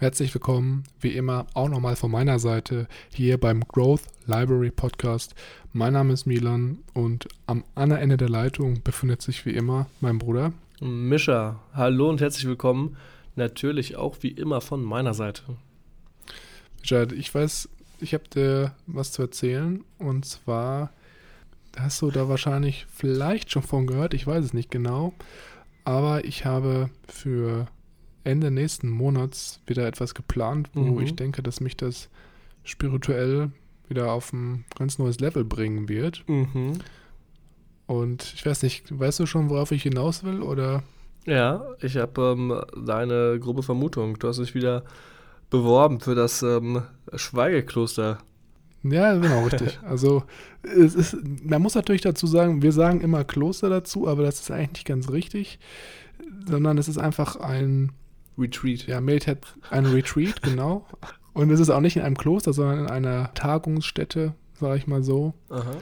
Herzlich willkommen, wie immer, auch nochmal von meiner Seite hier beim Growth Library Podcast. Mein Name ist Milan und am anderen Ende der Leitung befindet sich wie immer mein Bruder. Mischa, hallo und herzlich willkommen. Natürlich auch wie immer von meiner Seite. Mischa, ich weiß, ich habe dir was zu erzählen und zwar hast du da wahrscheinlich vielleicht schon von gehört, ich weiß es nicht genau, aber ich habe für Ende nächsten Monats wieder etwas geplant, wo mhm. ich denke, dass mich das spirituell wieder auf ein ganz neues Level bringen wird. Mhm. Und ich weiß nicht, weißt du schon, worauf ich hinaus will oder? Ja, ich habe ähm, deine grobe Vermutung. Du hast dich wieder beworben für das ähm, Schweigekloster. Ja, genau, richtig. Also es ist, man muss natürlich dazu sagen, wir sagen immer Kloster dazu, aber das ist eigentlich nicht ganz richtig, sondern es ist einfach ein Retreat. Ja, Meditat ein Retreat, genau. Und es ist auch nicht in einem Kloster, sondern in einer Tagungsstätte, sage ich mal so, Aha.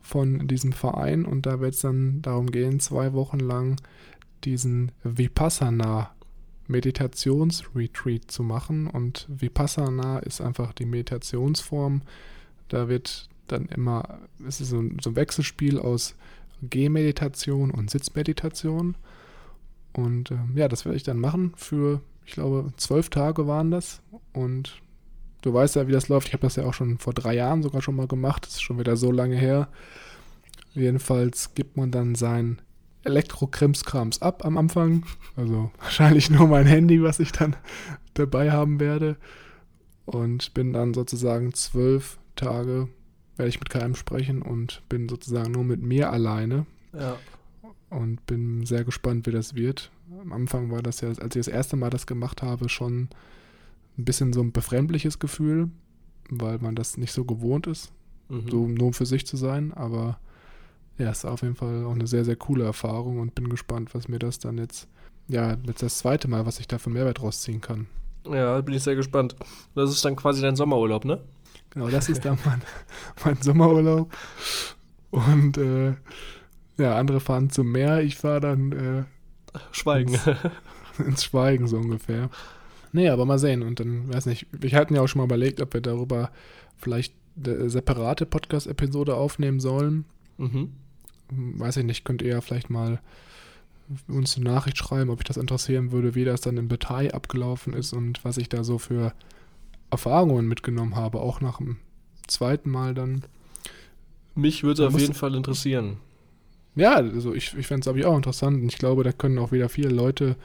von diesem Verein. Und da wird es dann darum gehen, zwei Wochen lang diesen Vipassana Meditationsretreat zu machen. Und Vipassana ist einfach die Meditationsform. Da wird dann immer, es ist so ein, so ein Wechselspiel aus Gehmeditation und Sitzmeditation. Und äh, ja, das werde ich dann machen für, ich glaube, zwölf Tage waren das. Und du weißt ja, wie das läuft. Ich habe das ja auch schon vor drei Jahren sogar schon mal gemacht. Das ist schon wieder so lange her. Jedenfalls gibt man dann sein Elektro-Krimskrams ab am Anfang. Also wahrscheinlich nur mein Handy, was ich dann dabei haben werde. Und bin dann sozusagen zwölf Tage, werde ich mit keinem sprechen und bin sozusagen nur mit mir alleine. Ja und bin sehr gespannt, wie das wird. Am Anfang war das ja, als ich das erste Mal das gemacht habe, schon ein bisschen so ein befremdliches Gefühl, weil man das nicht so gewohnt ist, mhm. so nur für sich zu sein. Aber ja, es ist auf jeden Fall auch eine sehr, sehr coole Erfahrung und bin gespannt, was mir das dann jetzt, ja, jetzt das zweite Mal, was ich da für Mehrwert rausziehen kann. Ja, bin ich sehr gespannt. Das ist dann quasi dein Sommerurlaub, ne? Genau, das ist dann mein, mein Sommerurlaub. Und äh, ja, andere fahren zum Meer, ich fahre dann äh, Schweigen. Ins, ins, Schweigen so ungefähr. Nee, aber mal sehen. Und dann, weiß nicht, wir hatten ja auch schon mal überlegt, ob wir darüber vielleicht eine separate Podcast-Episode aufnehmen sollen. Mhm. Weiß ich nicht, könnt ihr ja vielleicht mal uns eine Nachricht schreiben, ob ich das interessieren würde, wie das dann im Detail abgelaufen ist und was ich da so für Erfahrungen mitgenommen habe, auch nach dem zweiten Mal dann. Mich würde es auf jeden Fall interessieren. Ja, also ich, ich fände es, glaube ich, auch interessant und ich glaube, da können auch wieder viele Leute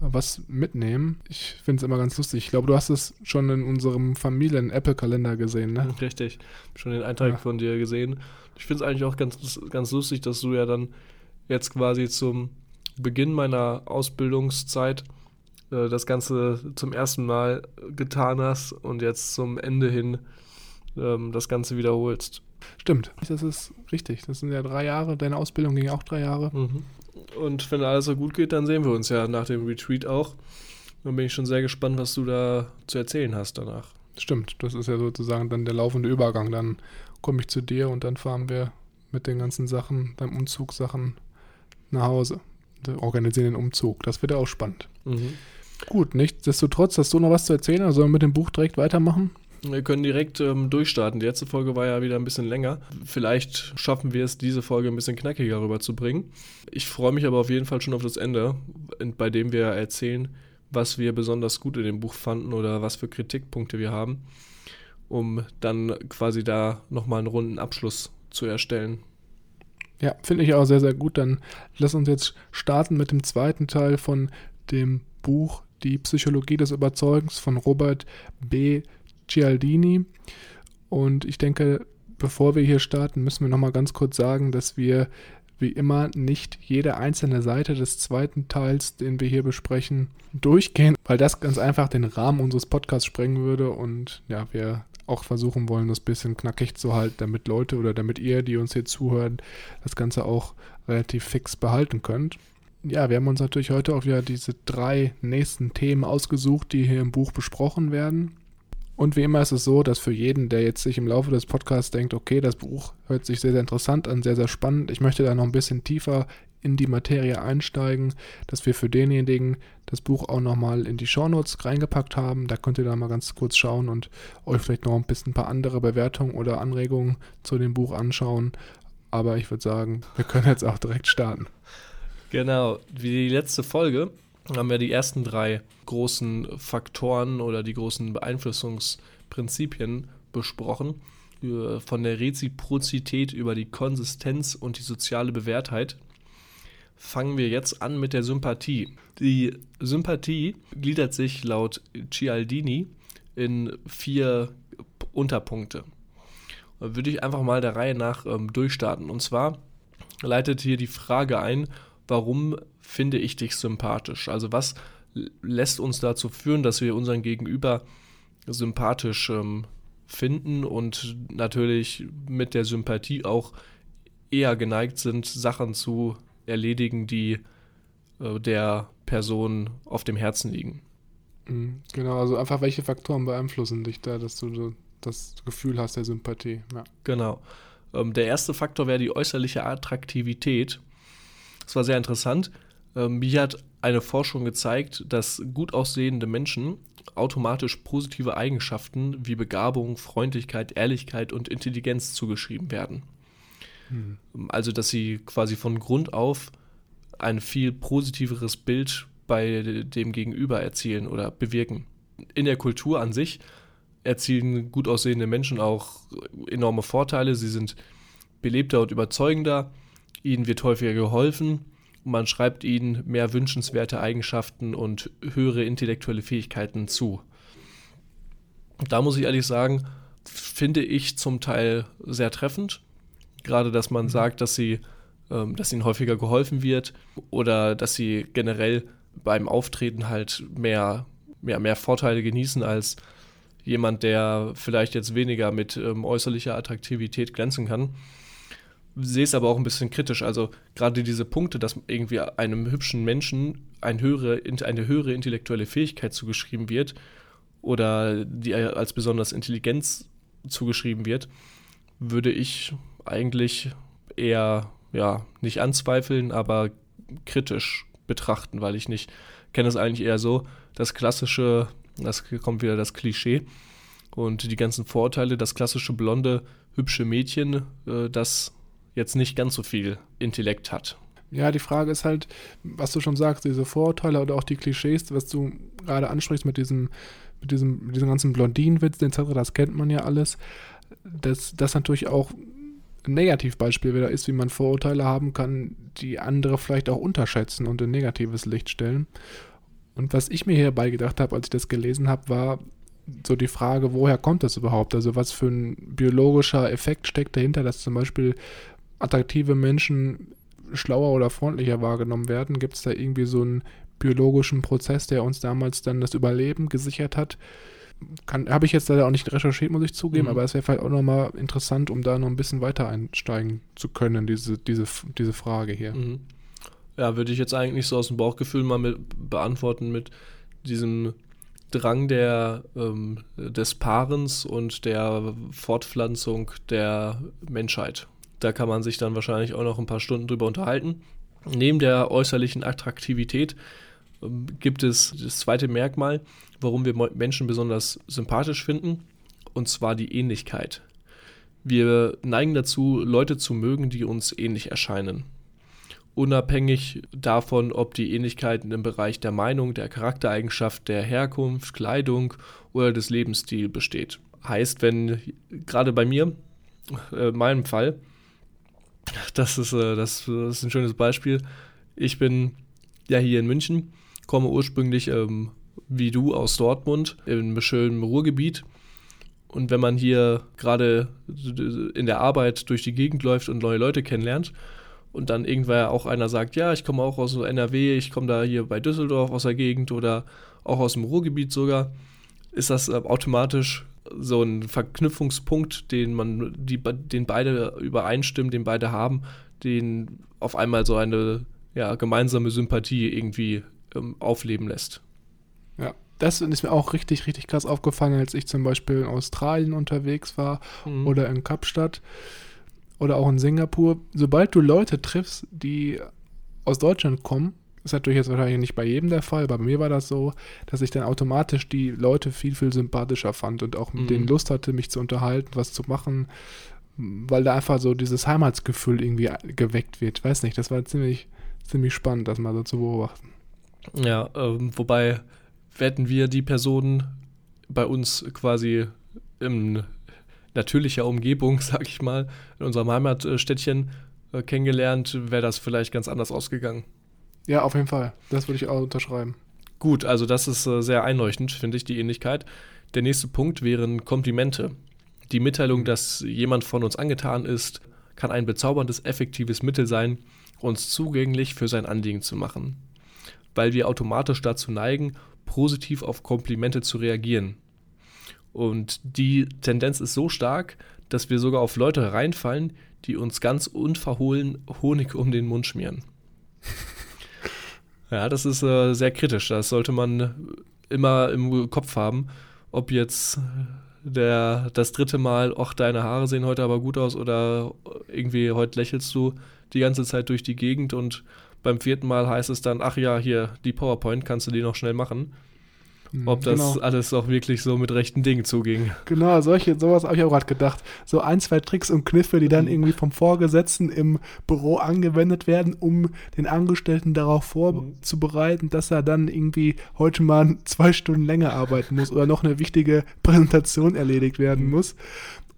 was mitnehmen. Ich finde es immer ganz lustig. Ich glaube, du hast es schon in unserem Familien-Apple-Kalender gesehen, ne? Richtig. Schon den Eintrag ja. von dir gesehen. Ich finde es eigentlich auch ganz, ganz lustig, dass du ja dann jetzt quasi zum Beginn meiner Ausbildungszeit äh, das Ganze zum ersten Mal getan hast und jetzt zum Ende hin ähm, das Ganze wiederholst. Stimmt, das ist richtig. Das sind ja drei Jahre. Deine Ausbildung ging ja auch drei Jahre. Mhm. Und wenn alles so gut geht, dann sehen wir uns ja nach dem Retreat auch. Dann bin ich schon sehr gespannt, was du da zu erzählen hast danach. Stimmt, das ist ja sozusagen dann der laufende Übergang. Dann komme ich zu dir und dann fahren wir mit den ganzen Sachen, deinem Umzugssachen nach Hause. Wir organisieren den Umzug. Das wird ja auch spannend. Mhm. Gut, nichtsdestotrotz, hast du noch was zu erzählen? Also sollen wir mit dem Buch direkt weitermachen? Wir können direkt ähm, durchstarten. Die letzte Folge war ja wieder ein bisschen länger. Vielleicht schaffen wir es, diese Folge ein bisschen knackiger rüberzubringen. Ich freue mich aber auf jeden Fall schon auf das Ende, bei dem wir erzählen, was wir besonders gut in dem Buch fanden oder was für Kritikpunkte wir haben, um dann quasi da nochmal einen runden Abschluss zu erstellen. Ja, finde ich auch sehr, sehr gut. Dann lass uns jetzt starten mit dem zweiten Teil von dem Buch Die Psychologie des Überzeugens von Robert B. Cialdini. Und ich denke, bevor wir hier starten, müssen wir nochmal ganz kurz sagen, dass wir wie immer nicht jede einzelne Seite des zweiten Teils, den wir hier besprechen, durchgehen, weil das ganz einfach den Rahmen unseres Podcasts sprengen würde und ja, wir auch versuchen wollen, das bisschen knackig zu halten, damit Leute oder damit ihr, die uns hier zuhören, das Ganze auch relativ fix behalten könnt. Ja, wir haben uns natürlich heute auch wieder diese drei nächsten Themen ausgesucht, die hier im Buch besprochen werden. Und wie immer ist es so, dass für jeden, der jetzt sich im Laufe des Podcasts denkt, okay, das Buch hört sich sehr, sehr interessant an, sehr, sehr spannend, ich möchte da noch ein bisschen tiefer in die Materie einsteigen, dass wir für denjenigen das Buch auch nochmal in die Shownotes reingepackt haben. Da könnt ihr da mal ganz kurz schauen und euch vielleicht noch ein bisschen ein paar andere Bewertungen oder Anregungen zu dem Buch anschauen. Aber ich würde sagen, wir können jetzt auch direkt starten. Genau, wie die letzte Folge haben wir die ersten drei großen Faktoren oder die großen Beeinflussungsprinzipien besprochen. Von der Reziprozität über die Konsistenz und die soziale Bewährtheit. Fangen wir jetzt an mit der Sympathie. Die Sympathie gliedert sich laut Cialdini in vier Unterpunkte. Da würde ich einfach mal der Reihe nach ähm, durchstarten. Und zwar leitet hier die Frage ein, warum finde ich dich sympathisch? Also was lässt uns dazu führen, dass wir unseren Gegenüber sympathisch ähm, finden und natürlich mit der Sympathie auch eher geneigt sind, Sachen zu erledigen, die äh, der Person auf dem Herzen liegen. Mhm, genau, also einfach welche Faktoren beeinflussen dich da, dass du das Gefühl hast der Sympathie. Ja. Genau. Ähm, der erste Faktor wäre die äußerliche Attraktivität. Das war sehr interessant. Ähm, mir hat eine Forschung gezeigt, dass gut aussehende Menschen automatisch positive Eigenschaften wie Begabung, Freundlichkeit, Ehrlichkeit und Intelligenz zugeschrieben werden. Hm. Also, dass sie quasi von Grund auf ein viel positiveres Bild bei dem Gegenüber erzielen oder bewirken. In der Kultur an sich erzielen gut aussehende Menschen auch enorme Vorteile. Sie sind belebter und überzeugender, ihnen wird häufiger geholfen man schreibt ihnen mehr wünschenswerte Eigenschaften und höhere intellektuelle Fähigkeiten zu. Da muss ich ehrlich sagen, finde ich zum Teil sehr treffend. Gerade, dass man sagt, dass sie, ähm, dass ihnen häufiger geholfen wird oder dass sie generell beim Auftreten halt mehr, mehr, mehr Vorteile genießen als jemand, der vielleicht jetzt weniger mit ähm, äußerlicher Attraktivität glänzen kann sehe es aber auch ein bisschen kritisch. Also gerade diese Punkte, dass irgendwie einem hübschen Menschen eine höhere, eine höhere intellektuelle Fähigkeit zugeschrieben wird oder die als besonders Intelligenz zugeschrieben wird, würde ich eigentlich eher ja nicht anzweifeln, aber kritisch betrachten, weil ich nicht kenne es eigentlich eher so, das klassische, das kommt wieder das Klischee und die ganzen Vorurteile, das klassische blonde hübsche Mädchen, äh, das jetzt nicht ganz so viel Intellekt hat. Ja, die Frage ist halt, was du schon sagst, diese Vorurteile oder auch die Klischees, was du gerade ansprichst mit diesem, mit diesem, mit diesem ganzen Blondinenwitz etc., das kennt man ja alles, dass das natürlich auch ein Negativbeispiel wieder ist, wie man Vorurteile haben kann, die andere vielleicht auch unterschätzen und in negatives Licht stellen. Und was ich mir hierbei gedacht habe, als ich das gelesen habe, war so die Frage, woher kommt das überhaupt? Also was für ein biologischer Effekt steckt dahinter, dass zum Beispiel attraktive Menschen schlauer oder freundlicher wahrgenommen werden? Gibt es da irgendwie so einen biologischen Prozess, der uns damals dann das Überleben gesichert hat? Habe ich jetzt leider auch nicht recherchiert, muss ich zugeben, mhm. aber es wäre vielleicht auch nochmal interessant, um da noch ein bisschen weiter einsteigen zu können, diese, diese, diese Frage hier. Mhm. Ja, würde ich jetzt eigentlich so aus dem Bauchgefühl mal mit beantworten mit diesem Drang der, ähm, des Paarens und der Fortpflanzung der Menschheit. Da kann man sich dann wahrscheinlich auch noch ein paar Stunden drüber unterhalten. Neben der äußerlichen Attraktivität ähm, gibt es das zweite Merkmal, warum wir Menschen besonders sympathisch finden, und zwar die Ähnlichkeit. Wir neigen dazu, Leute zu mögen, die uns ähnlich erscheinen. Unabhängig davon, ob die Ähnlichkeiten im Bereich der Meinung, der Charaktereigenschaft, der Herkunft, Kleidung oder des Lebensstils besteht. Heißt, wenn gerade bei mir, äh, in meinem Fall, Das ist, äh, das, das, ist ein schönes Beispiel. Ich bin ja hier in München, komme ursprünglich ähm, wie du aus Dortmund im schönen Ruhrgebiet. Und wenn man hier gerade in der Arbeit durch die Gegend läuft und neue Leute kennenlernt und dann irgendwer auch einer sagt, ja, ich komme auch aus NRW, ich komme da hier bei Düsseldorf aus der Gegend oder auch aus dem Ruhrgebiet sogar, ist das äh, automatisch so ein Verknüpfungspunkt, den man, die, den beide übereinstimmen, den beide haben, den auf einmal so eine ja, gemeinsame Sympathie irgendwie ähm, aufleben lässt. Ja, das ist mir auch richtig, richtig krass aufgefallen, als ich zum Beispiel in Australien unterwegs war mhm. oder in Kapstadt oder auch in Singapur. Sobald du Leute triffst, die aus Deutschland kommen, ist natürlich jetzt wahrscheinlich nicht bei jedem der Fall, aber bei mir war das so, dass ich dann automatisch die Leute viel, viel sympathischer fand und auch mit mhm. denen Lust hatte, mich zu unterhalten, was zu machen, weil da einfach so dieses Heimatsgefühl irgendwie geweckt wird. Ich weiß nicht, das war ziemlich, ziemlich spannend, das mal so zu beobachten. Ja, ähm, wobei werden wir die Personen bei uns quasi in natürlicher Umgebung, sag ich mal, in unserem Heimatstädtchen äh, kennengelernt, wäre das vielleicht ganz anders ausgegangen. Ja, auf jeden Fall. Das würde ich auch unterschreiben. Gut, also das ist äh, sehr einleuchtend, finde ich, die Ähnlichkeit. Der nächste Punkt wären Komplimente. Die Mitteilung, mhm. dass jemand von uns angetan ist, kann ein bezauberndes, effektives Mittel sein, uns zugänglich für sein Anliegen zu machen. Weil wir automatisch dazu neigen, positiv auf Komplimente zu reagieren. Und die Tendenz ist so stark, dass wir sogar auf Leute reinfallen, die uns ganz unverhohlen Honig um den Mund schmieren. Ja, das ist äh, sehr kritisch. Das sollte man immer im Kopf haben, ob jetzt der, das dritte Mal, ach, deine Haare sehen heute aber gut aus oder irgendwie heute lächelst du die ganze Zeit durch die Gegend und beim vierten Mal heißt es dann, ach ja, hier, die PowerPoint kannst du die noch schnell machen. Mhm, ob das genau. alles auch wirklich so mit rechten Dingen zuging. Genau, solche, sowas habe ich auch gerade gedacht. So ein, zwei Tricks und Kniffe, die dann mhm. irgendwie vom Vorgesetzten im Büro angewendet werden, um den Angestellten darauf vorzubereiten, dass er dann irgendwie heute mal zwei Stunden länger arbeiten muss oder noch eine wichtige Präsentation erledigt werden mhm. muss.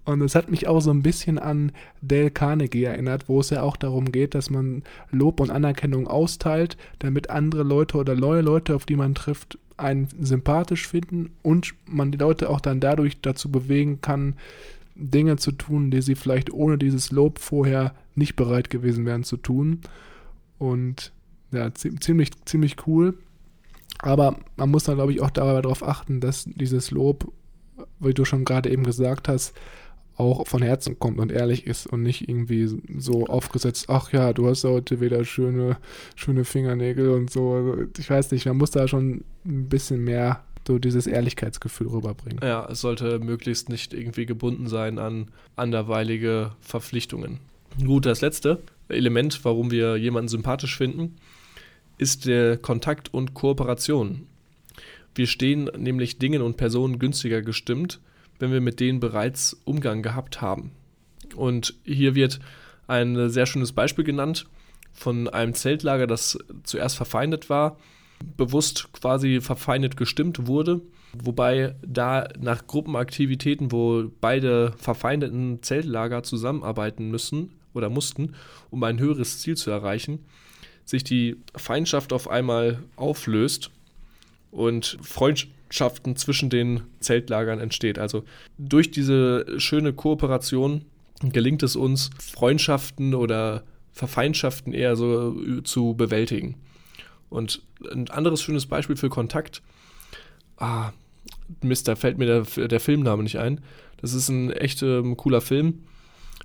Und es hat mich auch so ein bisschen an Dale Carnegie erinnert, wo es ja auch darum geht, dass man Lob und Anerkennung austeilt, damit andere Leute oder neue Leute, auf die man trifft, einen sympathisch finden und man die Leute auch dann dadurch dazu bewegen kann, Dinge zu tun, die sie vielleicht ohne dieses Lob vorher nicht bereit gewesen wären zu tun. Und ja, ziemlich, ziemlich cool. Aber man muss dann, glaube ich, auch darauf achten, dass dieses Lob, wie du schon gerade eben gesagt hast, auch von Herzen kommt und ehrlich ist und nicht irgendwie so aufgesetzt, ach ja, du hast heute wieder schöne, schöne Fingernägel und so. Also ich weiß nicht, man muss da schon ein bisschen mehr so dieses Ehrlichkeitsgefühl rüberbringen. Ja, es sollte möglichst nicht irgendwie gebunden sein an anderweilige Verpflichtungen. Gut, das letzte Element, warum wir jemanden sympathisch finden, ist der Kontakt und Kooperation. Wir stehen nämlich Dingen und Personen günstiger gestimmt, wenn wir mit denen bereits Umgang gehabt haben. Und hier wird ein sehr schönes Beispiel genannt von einem Zeltlager, das zuerst verfeindet war, bewusst quasi verfeindet gestimmt wurde, wobei da nach Gruppenaktivitäten, wo beide verfeindeten Zeltlager zusammenarbeiten müssen oder mussten, um ein höheres Ziel zu erreichen, sich die Feindschaft auf einmal auflöst und Freundschaft Freundschaften zwischen den Zeltlagern entsteht. Also durch diese schöne Kooperation gelingt es uns, Freundschaften oder Verfeindschaften eher so äh, zu bewältigen. Und ein anderes schönes Beispiel für Kontakt, ah, Mist, da fällt mir der, der Filmname nicht ein. Das ist ein echt ähm, cooler Film.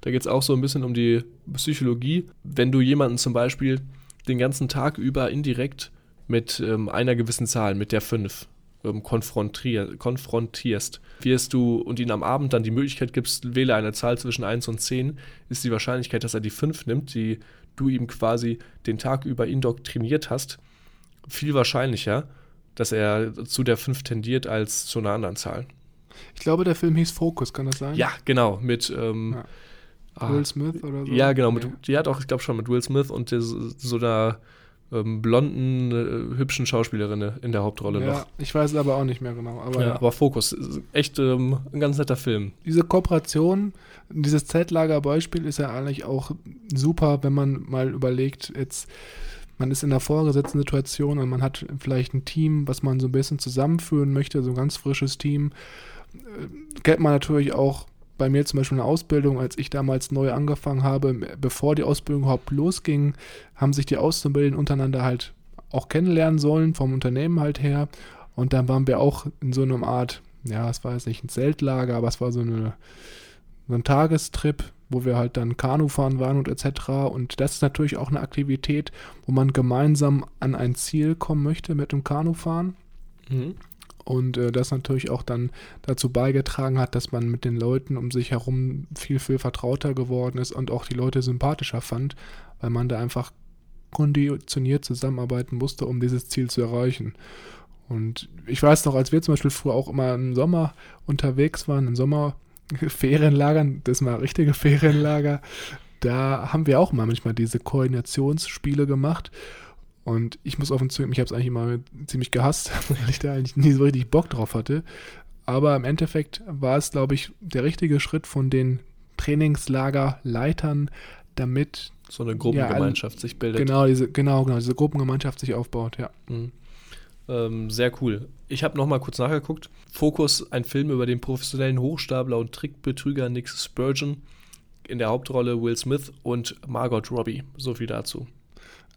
Da geht es auch so ein bisschen um die Psychologie. Wenn du jemanden zum Beispiel den ganzen Tag über indirekt mit ähm, einer gewissen Zahl, mit der 5, ähm, konfrontier konfrontierst, wirst du und ihm am Abend dann die Möglichkeit gibst, wähle eine Zahl zwischen 1 und 10, ist die Wahrscheinlichkeit, dass er die 5 nimmt, die du ihm quasi den Tag über indoktriniert hast, viel wahrscheinlicher, dass er zu der 5 tendiert als zu einer anderen Zahl. Ich glaube, der Film hieß Focus, kann das sein? Ja, genau, mit ähm, ja. Ah, Will Smith oder so. Ja, genau, mit, die hat auch, ich glaube schon, mit Will Smith und so einer ähm, blonden, äh, hübschen Schauspielerin in der Hauptrolle ja, noch. Ich weiß es aber auch nicht mehr genau. Aber, ja, aber Fokus, echt ähm, ein ganz netter Film. Diese Kooperation dieses Zeltlagerbeispiel ist ja eigentlich auch super, wenn man mal überlegt, jetzt man ist in einer vorgesetzten Situation und man hat vielleicht ein Team, was man so ein bisschen zusammenführen möchte, so ein ganz frisches Team. Äh, kennt man natürlich auch bei mir zum Beispiel eine Ausbildung, als ich damals neu angefangen habe, bevor die Ausbildung überhaupt losging, haben sich die Auszubildenden untereinander halt auch kennenlernen sollen, vom Unternehmen halt her. Und dann waren wir auch in so einer Art, ja, es war jetzt nicht ein Zeltlager, aber es war so, eine, so ein Tagestrip, wo wir halt dann Kanu fahren waren und etc. Und das ist natürlich auch eine Aktivität, wo man gemeinsam an ein Ziel kommen möchte mit dem Kanufahren. Mhm. Und äh, das natürlich auch dann dazu beigetragen hat, dass man mit den Leuten um sich herum viel, viel vertrauter geworden ist und auch die Leute sympathischer fand, weil man da einfach konditioniert zusammenarbeiten musste, um dieses Ziel zu erreichen. Und ich weiß noch, als wir zum Beispiel früher auch immer im Sommer unterwegs waren, im Sommer Ferienlagern, das war richtige Ferienlager, da haben wir auch mal manchmal diese Koordinationsspiele gemacht. Und ich muss offen zugeben, ich habe es eigentlich immer ziemlich gehasst, weil ich da eigentlich nie so richtig Bock drauf hatte. Aber im Endeffekt war es, glaube ich, der richtige Schritt von den Trainingslagerleitern, damit so eine Gruppengemeinschaft ja, sich bildet. Genau, diese, genau, genau, diese Gruppengemeinschaft sich aufbaut, ja. Mhm. Ähm, sehr cool. Ich habe nochmal kurz nachgeguckt. Fokus, ein Film über den professionellen Hochstapler und Trickbetrüger Nick Spurgeon. In der Hauptrolle Will Smith und Margot Robbie. So viel dazu.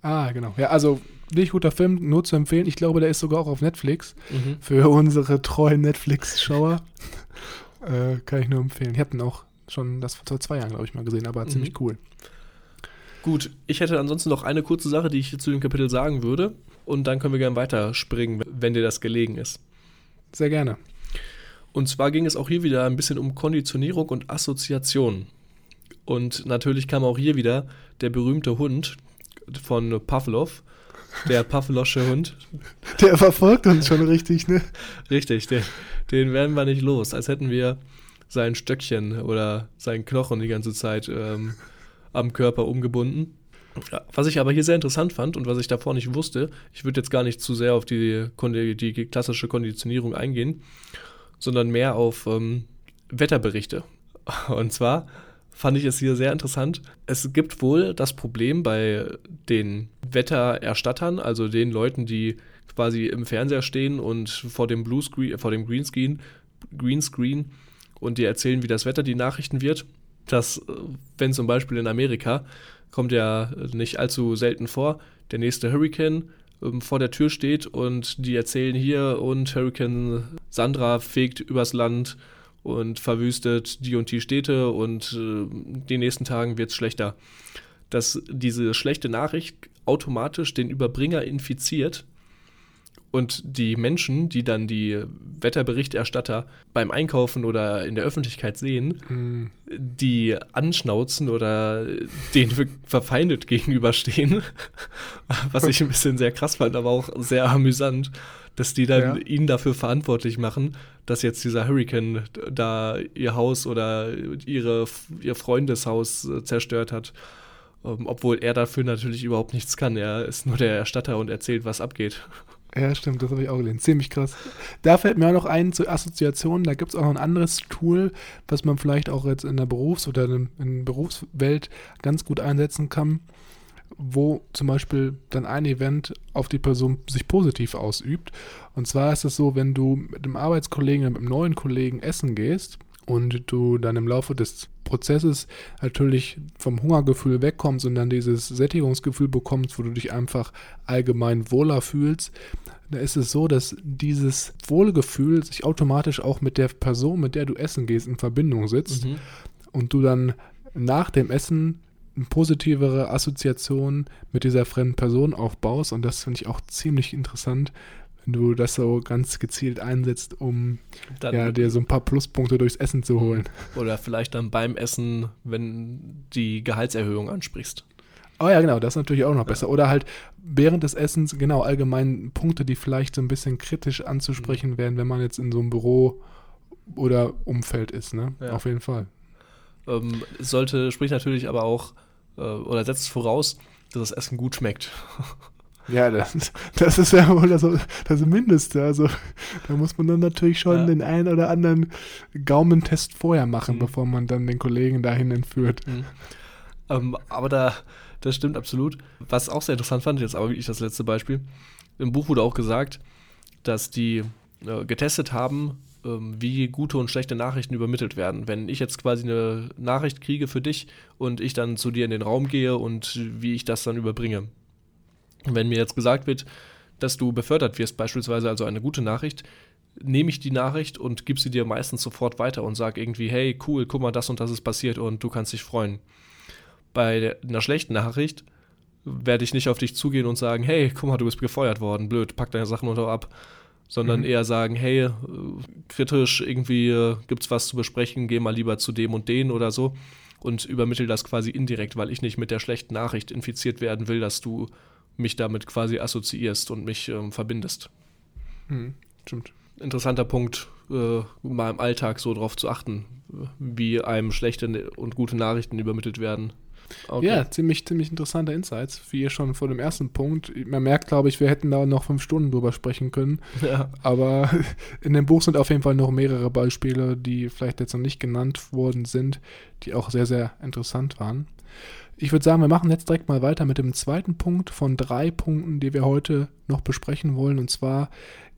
Ah, genau. Ja, also nicht guter Film, nur zu empfehlen. Ich glaube, der ist sogar auch auf Netflix. Mhm. Für unsere treuen Netflix-Schauer. äh, kann ich nur empfehlen. Ich habe den auch schon das vor zwei Jahren, glaube ich, mal gesehen, aber mhm. ziemlich cool. Gut, ich hätte ansonsten noch eine kurze Sache, die ich zu dem Kapitel sagen würde. Und dann können wir gerne weiterspringen, wenn dir das gelegen ist. Sehr gerne. Und zwar ging es auch hier wieder ein bisschen um Konditionierung und Assoziation. Und natürlich kam auch hier wieder der berühmte Hund, von Pavlov, der Pavlosche Hund. Der verfolgt uns schon richtig, ne? Richtig, den, den werden wir nicht los, als hätten wir sein Stöckchen oder seinen Knochen die ganze Zeit ähm, am Körper umgebunden. Was ich aber hier sehr interessant fand und was ich davor nicht wusste, ich würde jetzt gar nicht zu sehr auf die, die klassische Konditionierung eingehen, sondern mehr auf ähm, Wetterberichte. Und zwar fand ich es hier sehr interessant. Es gibt wohl das Problem bei den Wettererstattern, also den Leuten, die quasi im Fernseher stehen und vor dem Bluescreen, vor dem Greenscreen, Greenscreen und die erzählen, wie das Wetter die Nachrichten wird. Dass, wenn zum Beispiel in Amerika, kommt ja nicht allzu selten vor, der nächste Hurricane ähm, vor der Tür steht und die erzählen hier und Hurricane Sandra fegt übers Land und verwüstet die und die Städte und äh, die nächsten Tagen wird es schlechter. Dass diese schlechte Nachricht automatisch den Überbringer infiziert und die Menschen, die dann die Wetterberichterstatter beim Einkaufen oder in der Öffentlichkeit sehen, mhm. die anschnauzen oder denen verfeindet gegenüberstehen, was ich ein bisschen sehr krass fand, aber auch sehr amüsant, dass die dann ja. ihn dafür verantwortlich machen, dass jetzt dieser Hurricane da ihr Haus oder ihre, ihr Freundeshaus äh, zerstört hat. Ähm, obwohl er dafür natürlich überhaupt nichts kann. Er ist nur der Erstatter und erzählt, was abgeht. Ja, stimmt, das habe ich auch gelesen. Ziemlich krass. Da fällt mir auch noch ein zu Assoziationen. Da gibt es auch noch ein anderes Tool, was man vielleicht auch jetzt in der Berufs- oder in, der Berufswelt ganz gut einsetzen kann wo zum Beispiel dann ein Event auf die Person sich positiv ausübt. Und zwar ist es so, wenn du mit einem Arbeitskollegen oder mit einem neuen Kollegen essen gehst und du dann im Laufe des Prozesses natürlich vom Hungergefühl wegkommst und dann dieses Sättigungsgefühl bekommst, wo du dich einfach allgemein wohler fühlst, da ist es so, dass dieses Wohlgefühl sich automatisch auch mit der Person, mit der du essen gehst, in Verbindung setzt mhm. und du dann nach dem Essen eine positivere Assoziation mit dieser fremden Person aufbaust. Und das finde ich auch ziemlich interessant, wenn du das so ganz gezielt einsetzt, um ja, dir so ein paar Pluspunkte durchs Essen zu holen. Oder vielleicht dann beim Essen, wenn die Gehaltserhöhung ansprichst. Oh ja, genau, das ist natürlich auch noch besser. Oder halt während des Essens, genau, allgemein Punkte, die vielleicht so ein bisschen kritisch anzusprechen mhm. wären, wenn man jetzt in so einem Büro oder Umfeld ist, ne? Ja. Auf jeden Fall. Ähm, sollte, spricht natürlich aber auch äh, oder setzt voraus, dass das Essen gut schmeckt. Ja, das, das ist ja wohl das, das Mindeste. Also da muss man dann natürlich schon ja. den einen oder anderen Gaumentest vorher machen, mhm. bevor man dann den Kollegen dahin entführt. Mhm. Ähm, aber da, das stimmt absolut. Was auch sehr interessant fand, jetzt aber wirklich das letzte Beispiel. Im Buch wurde auch gesagt, dass die äh, getestet haben, ähm, wie gute und schlechte Nachrichten übermittelt werden. Wenn ich jetzt quasi eine Nachricht kriege für dich und ich dann zu dir in den Raum gehe und wie ich das dann überbringe. Wenn mir jetzt gesagt wird, dass du befördert wirst, beispielsweise also eine gute Nachricht, nehme ich die Nachricht und gebe sie dir meistens sofort weiter und sage irgendwie, hey, cool, guck mal, das und das ist passiert und du kannst dich freuen. Bei einer schlechten Nachricht werde ich nicht auf dich zugehen und sagen, hey, guck mal, du bist gefeuert worden, blöd, pack deine Sachen unter ab. Sondern mhm. eher sagen, hey, äh, kritisch, irgendwie äh, es was zu besprechen, geh mal lieber zu dem und den oder so. Und übermittel das quasi indirekt, weil ich nicht mit der schlechten Nachricht infiziert werden will, dass du mich damit quasi assoziierst und mich ähm, verbindest. Mhm, stimmt. Interessanter Punkt, äh, mal im Alltag so drauf zu achten, wie einem schlechte und gute Nachrichten übermittelt werden. Okay. Ja, ziemlich, ziemlich interessante Insights, wie ihr schon vor dem ersten Punkt. Man merkt, glaube ich, wir hätten da noch fünf Stunden drüber sprechen können. Ja. Aber in dem Buch sind auf jeden Fall noch mehrere Beispiele, die vielleicht jetzt noch nicht genannt worden sind, die auch sehr, sehr interessant waren. Ich würde sagen, wir machen jetzt direkt mal weiter mit dem zweiten Punkt von drei Punkten, die wir heute noch besprechen wollen. Und zwar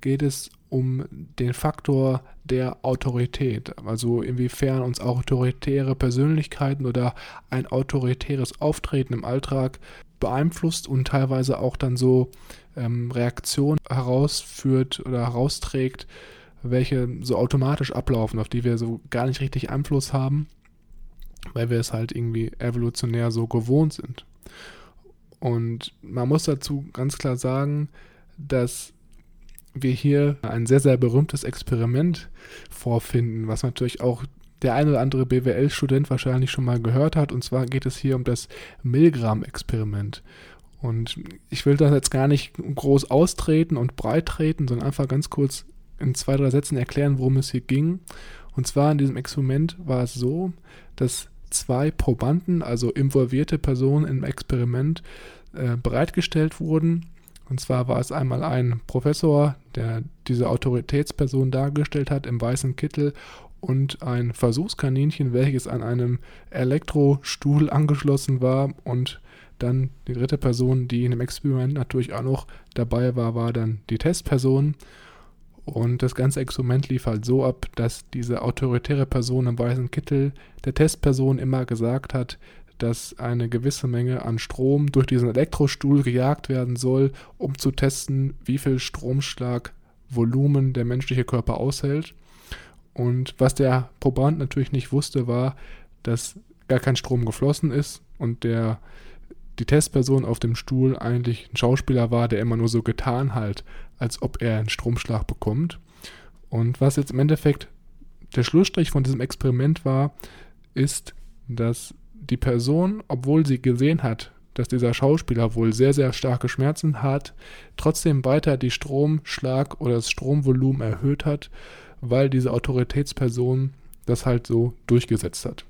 geht es um den Faktor der Autorität. Also inwiefern uns autoritäre Persönlichkeiten oder ein autoritäres Auftreten im Alltag beeinflusst und teilweise auch dann so ähm, Reaktionen herausführt oder herausträgt, welche so automatisch ablaufen, auf die wir so gar nicht richtig Einfluss haben, weil wir es halt irgendwie evolutionär so gewohnt sind. Und man muss dazu ganz klar sagen, dass wir hier ein sehr, sehr berühmtes Experiment vorfinden, was natürlich auch der ein oder andere BWL-Student wahrscheinlich schon mal gehört hat. Und zwar geht es hier um das Milgram-Experiment. Und ich will das jetzt gar nicht groß austreten und breit treten, sondern einfach ganz kurz in zwei, drei Sätzen erklären, worum es hier ging. Und zwar in diesem Experiment war es so, dass zwei Probanden, also involvierte Personen im Experiment, äh, bereitgestellt wurden und zwar war es einmal ein Professor, der diese Autoritätsperson dargestellt hat im weißen Kittel und ein Versuchskaninchen, welches an einem Elektrostuhl angeschlossen war und dann die dritte Person, die in dem Experiment natürlich auch noch dabei war, war dann die Testperson. Und das ganze Experiment lief halt so ab, dass diese autoritäre Person im weißen Kittel der Testperson immer gesagt hat, dass eine gewisse Menge an Strom durch diesen Elektrostuhl gejagt werden soll, um zu testen, wie viel Stromschlag Volumen der menschliche Körper aushält. Und was der Proband natürlich nicht wusste, war, dass gar kein Strom geflossen ist und der die Testperson auf dem Stuhl eigentlich ein Schauspieler war, der immer nur so getan hat, als ob er einen Stromschlag bekommt. Und was jetzt im Endeffekt der Schlussstrich von diesem Experiment war, ist, dass die Person, obwohl sie gesehen hat, dass dieser Schauspieler wohl sehr, sehr starke Schmerzen hat, trotzdem weiter die Stromschlag oder das Stromvolumen erhöht hat, weil diese Autoritätsperson das halt so durchgesetzt hat.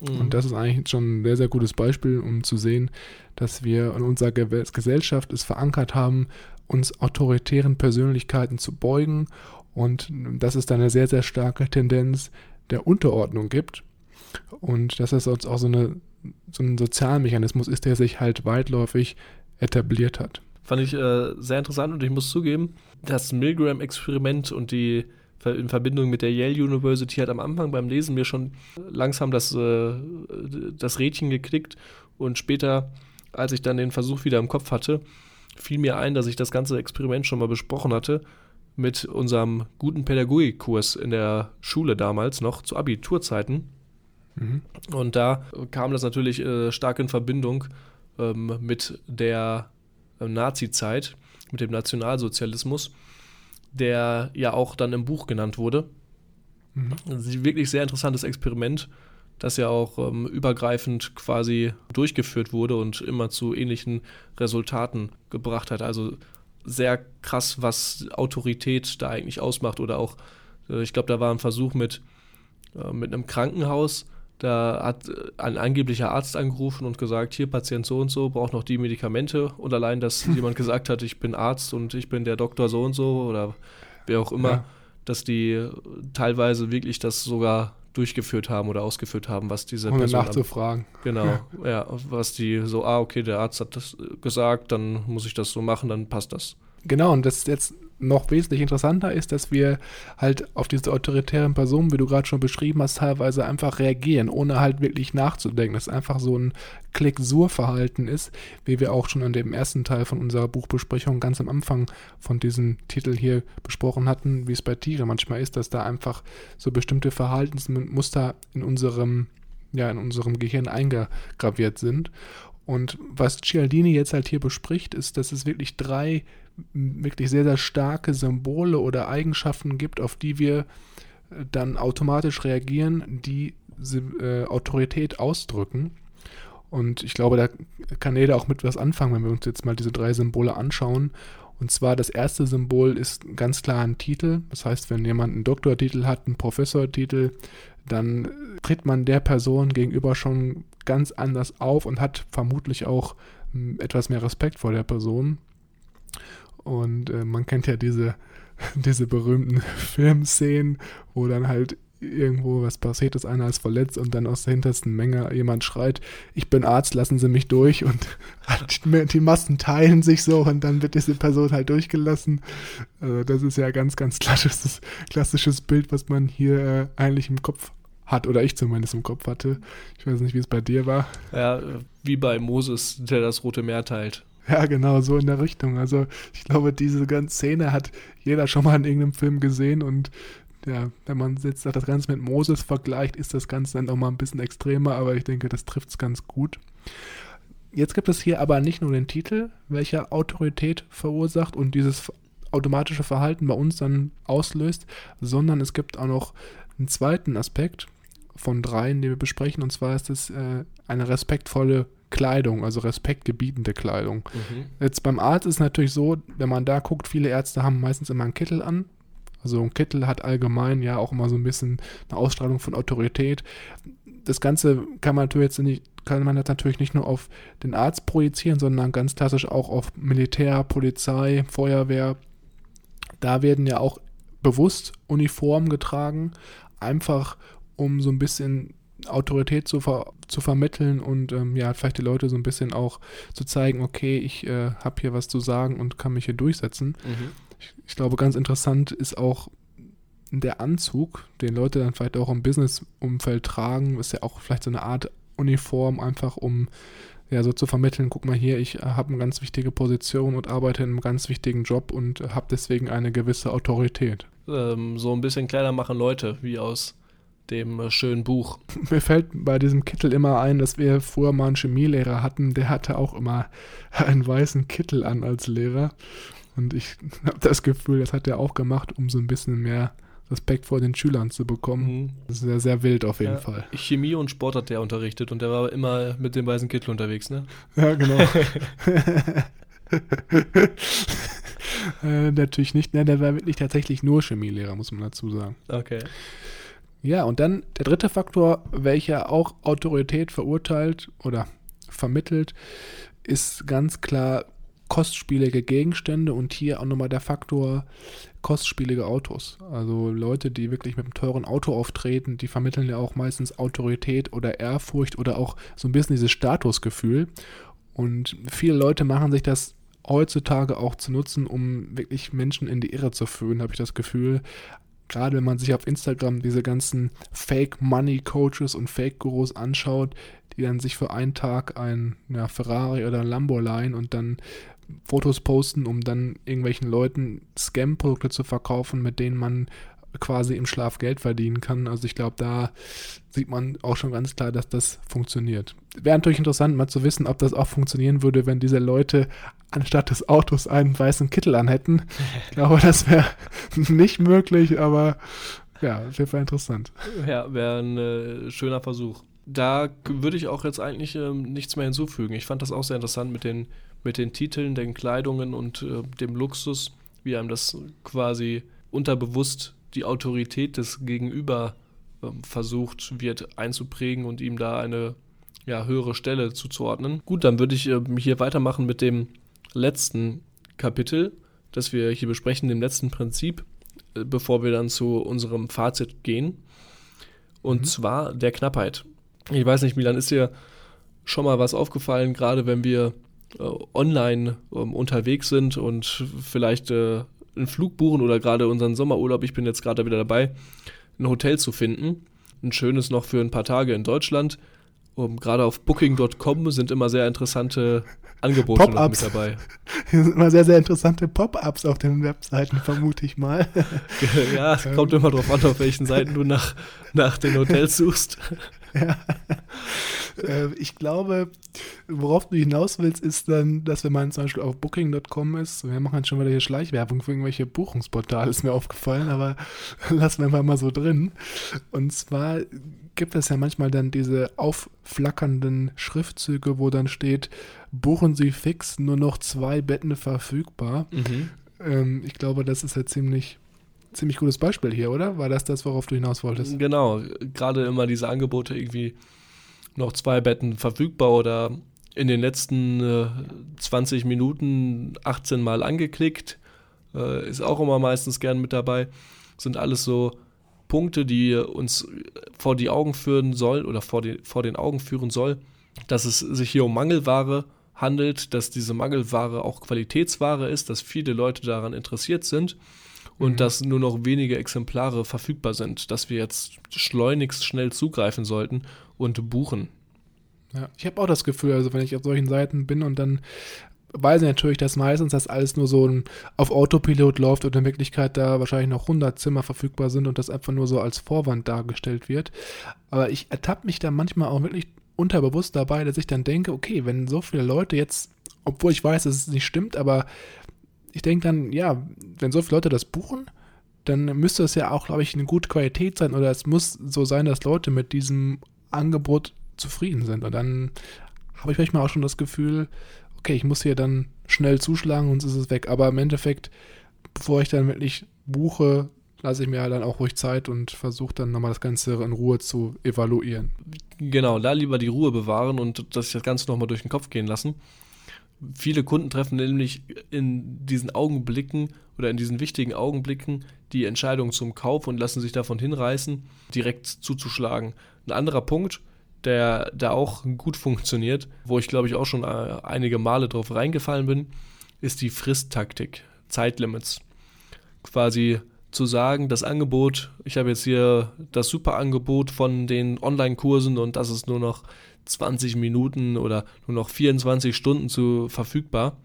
Mhm. Und das ist eigentlich schon ein sehr, sehr gutes Beispiel, um zu sehen, dass wir in unserer Gesellschaft es verankert haben, uns autoritären Persönlichkeiten zu beugen. Und dass es da eine sehr, sehr starke Tendenz der Unterordnung gibt. Und dass das auch so, eine, so ein Sozialmechanismus ist, der sich halt weitläufig etabliert hat. Fand ich äh, sehr interessant und ich muss zugeben, das Milgram-Experiment und die in Verbindung mit der Yale University hat am Anfang beim Lesen mir schon langsam das, äh, das Rädchen geklickt und später, als ich dann den Versuch wieder im Kopf hatte, fiel mir ein, dass ich das ganze Experiment schon mal besprochen hatte mit unserem guten Pädagogikkurs in der Schule damals noch zu Abiturzeiten. Mhm. Und da kam das natürlich äh, stark in Verbindung ähm, mit der äh, Nazi-Zeit, mit dem Nationalsozialismus, der ja auch dann im Buch genannt wurde. Mhm. Ein wirklich sehr interessantes Experiment, das ja auch ähm, übergreifend quasi durchgeführt wurde und immer zu ähnlichen Resultaten gebracht hat. Also sehr krass, was Autorität da eigentlich ausmacht. Oder auch, äh, ich glaube, da war ein Versuch mit, äh, mit einem Krankenhaus, Da hat äh, ein angeblicher Arzt angerufen und gesagt, hier Patient so und so braucht noch die Medikamente. Und allein, dass jemand gesagt hat, ich bin Arzt und ich bin der Doktor so und so oder wer auch immer, ja. dass die teilweise wirklich das sogar durchgeführt haben oder ausgeführt haben, was diese Ohne Person nachzufragen. An, genau, ja. ja, was die so, ah, okay, der Arzt hat das gesagt, dann muss ich das so machen, dann passt das. Genau, und das ist jetzt noch wesentlich interessanter ist, dass wir halt auf diese autoritären Personen, wie du gerade schon beschrieben hast, teilweise einfach reagieren, ohne halt wirklich nachzudenken. Das einfach so ein Klick-Sur-Verhalten ist, wie wir auch schon in dem ersten Teil von unserer Buchbesprechung ganz am Anfang von diesem Titel hier besprochen hatten, wie es bei Tieren manchmal ist, dass da einfach so bestimmte Verhaltensmuster in unserem, ja, in unserem Gehirn eingegraviert sind. Und was Cialdini jetzt halt hier bespricht, ist, dass es wirklich drei wirklich sehr, sehr starke Symbole oder Eigenschaften gibt, auf die wir äh, dann automatisch reagieren, die äh, Autorität ausdrücken. Und ich glaube, da kann jeder auch mit was anfangen, wenn wir uns jetzt mal diese drei Symbole anschauen. Und zwar das erste Symbol ist ganz klar ein Titel. Das heißt, wenn jemand einen Doktortitel hat, einen Professortitel, dann tritt man der Person gegenüber schon ganz anders auf und hat vermutlich auch hm, etwas mehr Respekt vor der Person. Und äh, man kennt ja diese, diese berühmten Filmszenen, wo dann halt irgendwo was passiert ist, einer ist verletzt und dann aus der hintersten Menge jemand schreit, ich bin Arzt, lassen Sie mich durch und die Massen teilen sich so und dann wird diese Person halt durchgelassen. Also das ist ja ganz, ganz klassisches, klassisches Bild, was man hier äh, eigentlich im Kopf hat oder ich zumindest im Kopf hatte. Ich weiß nicht, wie es bei dir war. Ja, wie bei Moses, der das Rote Meer teilt. Ja, genau, so in der Richtung. Also ich glaube, diese ganze Szene hat jeder schon mal in irgendeinem Film gesehen und ja, wenn man jetzt das Ganze mit Moses vergleicht, ist das Ganze dann auch mal ein bisschen extremer, aber ich denke, das trifft es ganz gut. Jetzt gibt es hier aber nicht nur den Titel, welcher Autorität verursacht und dieses automatische Verhalten bei uns dann auslöst, sondern es gibt auch noch einen zweiten Aspekt von dreien, den wir besprechen, und zwar ist es äh, eine respektvolle Kleidung, also respektgebietende Kleidung. Mhm. Jetzt beim Arzt ist es natürlich so, wenn man da guckt, viele Ärzte haben meistens immer einen Kittel an. Also ein Kittel hat allgemein ja auch immer so ein bisschen eine Ausstrahlung von Autorität. Das Ganze kann man natürlich jetzt nicht, kann man natürlich nicht nur auf den Arzt projizieren, sondern ganz klassisch auch auf Militär, Polizei, Feuerwehr. Da werden ja auch bewusst Uniformen getragen, einfach um so ein bisschen Autorität zu, ver zu vermitteln und ähm, ja, vielleicht die Leute so ein bisschen auch zu zeigen, okay, ich äh, habe hier was zu sagen und kann mich hier durchsetzen. Mhm. Ich, ich, glaube, ganz interessant ist auch der Anzug, den Leute dann vielleicht auch im Business-Umfeld tragen, ist ja auch vielleicht so eine Art Uniform, einfach um ja so zu vermitteln, guck mal hier, ich äh, habe eine ganz wichtige Position und arbeite in einem ganz wichtigen Job und habe deswegen eine gewisse Autorität. Ähm, so ein bisschen Kleider machen Leute, wie aus dem äh, schönen Buch. Mir fällt bei diesem Kittel immer ein, dass wir früher mal einen Chemielehrer hatten, der hatte auch immer einen weißen Kittel an als Lehrer. Und ich habe das Gefühl, das hat er auch gemacht, um so ein bisschen mehr Respekt vor den Schülern zu bekommen. Mhm. Das ist sehr, sehr wild auf jeden ja, Fall. Chemie und Sport hat der unterrichtet und der war immer mit dem weißen Kittel unterwegs, ne? Ja, genau. äh, natürlich nicht, ne, der war wirklich tatsächlich nur Chemielehrer, muss man dazu sagen. Okay. Ja, und dann der dritte Faktor, welcher auch Autorität verurteilt oder vermittelt, ist ganz klar kostspielige Gegenstände und hier auch nochmal der Faktor kostspielige Autos. Also Leute, die wirklich mit einem teuren Auto auftreten, die vermitteln ja auch meistens Autorität oder Ehrfurcht oder auch so ein bisschen dieses Statusgefühl. Und viele Leute machen sich das heutzutage auch zu nutzen, um wirklich Menschen in die Irre zu führen, habe ich das Gefühl gerade wenn man sich auf Instagram diese ganzen Fake Money Coaches und Fake Gurus anschaut, die dann sich für einen Tag ein ja, Ferrari oder ein Lambo leihen und dann Fotos posten, um dann irgendwelchen Leuten Scam-Produkte zu verkaufen, mit denen man quasi im Schlaf Geld verdienen kann. Also ich glaube, da sieht man auch schon ganz klar, dass das funktioniert. Wäre natürlich interessant, mal zu wissen, ob das auch funktionieren würde, wenn diese Leute anstatt des Autos einen weißen Kittel anhätten. Ich glaube, das wäre nicht möglich, aber ja, wäre interessant. Ja, wäre ein äh, schöner Versuch. Da würde ich auch jetzt eigentlich ähm, nichts mehr hinzufügen. Ich fand das auch sehr interessant mit den, mit den Titeln, den Kleidungen und äh, dem Luxus, wie einem das quasi unterbewusst die Autorität des Gegenüber ähm, versucht wird einzuprägen und ihm da eine ja, höhere Stelle zuzuordnen. Gut, dann würde ich äh, hier weitermachen mit dem letzten Kapitel, das wir hier besprechen, dem letzten Prinzip, äh, bevor wir dann zu unserem Fazit gehen. Und mhm. zwar der Knappheit. Ich weiß nicht, Milan, ist dir schon mal was aufgefallen, gerade wenn wir äh, online ähm, unterwegs sind und vielleicht äh, einen Flug buchen oder gerade unseren Sommerurlaub, ich bin jetzt gerade wieder dabei, ein Hotel zu finden. Ein schönes noch für ein paar Tage in Deutschland. Um, gerade auf Booking.com sind immer sehr interessante Angebote noch mit dabei. Hier sind immer sehr, sehr interessante Pop-ups auf den Webseiten, vermute ich mal. ja, es kommt immer darauf an, auf welchen Seiten du nach, nach den Hotels suchst. Ja. Äh, ich glaube, worauf du hinaus willst, ist dann, dass wenn man zum Beispiel auf Booking.com ist, wir machen schon wieder hier Schleichwerbung für irgendwelche Buchungsportale, ist mir aufgefallen, aber lassen wir einfach mal so drin. Und zwar gibt es ja manchmal dann diese aufflackernden Schriftzüge, wo dann steht, buchen Sie fix, nur noch zwei Betten verfügbar. Mhm. Ähm, ich glaube, das ist ja ziemlich ziemlich gutes Beispiel hier, oder? War das das, worauf du hinaus wolltest? Genau, gerade immer diese Angebote irgendwie noch zwei Betten verfügbar oder in den letzten äh, 20 Minuten 18 Mal angeklickt. Äh, ist auch immer meistens gern mit dabei. Sind alles so Punkte, die uns vor die Augen führen soll oder vor, die, vor den Augen führen soll, dass es sich hier um Mangelware handelt, dass diese Mangelware auch Qualitätsware ist, dass viele Leute daran interessiert sind und mhm. dass nur noch wenige Exemplare verfügbar sind, dass wir jetzt schleunigst schnell zugreifen sollten und buchen. Ja, ich habe auch das Gefühl, also wenn ich auf solchen Seiten bin und dann weiß ich natürlich, dass meistens das alles nur so ein, auf Autopilot läuft und in Wirklichkeit da wahrscheinlich noch 100 Zimmer verfügbar sind und das einfach nur so als Vorwand dargestellt wird. Aber ich ertappe mich da manchmal auch wirklich unterbewusst dabei, dass ich dann denke, okay, wenn so viele Leute jetzt, obwohl ich weiß, dass es nicht stimmt, aber ich denke dann, ja, wenn so viele Leute das buchen, dann müsste es ja auch, glaube ich, eine gute Qualität sein oder es muss so sein, dass Leute mit diesem Angebot zufrieden sind. Und dann habe ich manchmal auch schon das Gefühl, okay, ich muss hier dann schnell zuschlagen und es ist weg. Aber im Endeffekt, bevor ich dann wirklich buche, lasse ich mir halt dann auch ruhig Zeit und versuche dann nochmal das Ganze in Ruhe zu evaluieren. Genau, da lieber die Ruhe bewahren und das Ganze nochmal durch den Kopf gehen lassen. Viele Kunden treffen nämlich in diesen Augenblicken oder in diesen wichtigen Augenblicken die Entscheidung zum Kauf und lassen sich davon hinreißen, direkt zuzuschlagen. Ein anderer Punkt, der da auch gut funktioniert, wo ich glaube ich auch schon äh, einige Male drauf reingefallen bin, ist die Fristtaktik, Zeitlimits. Quasi zu sagen, das Angebot, ich habe jetzt hier das Superangebot von den Online-Kursen und das ist nur noch 20 Minuten oder nur noch 24 Stunden zu verfügbar.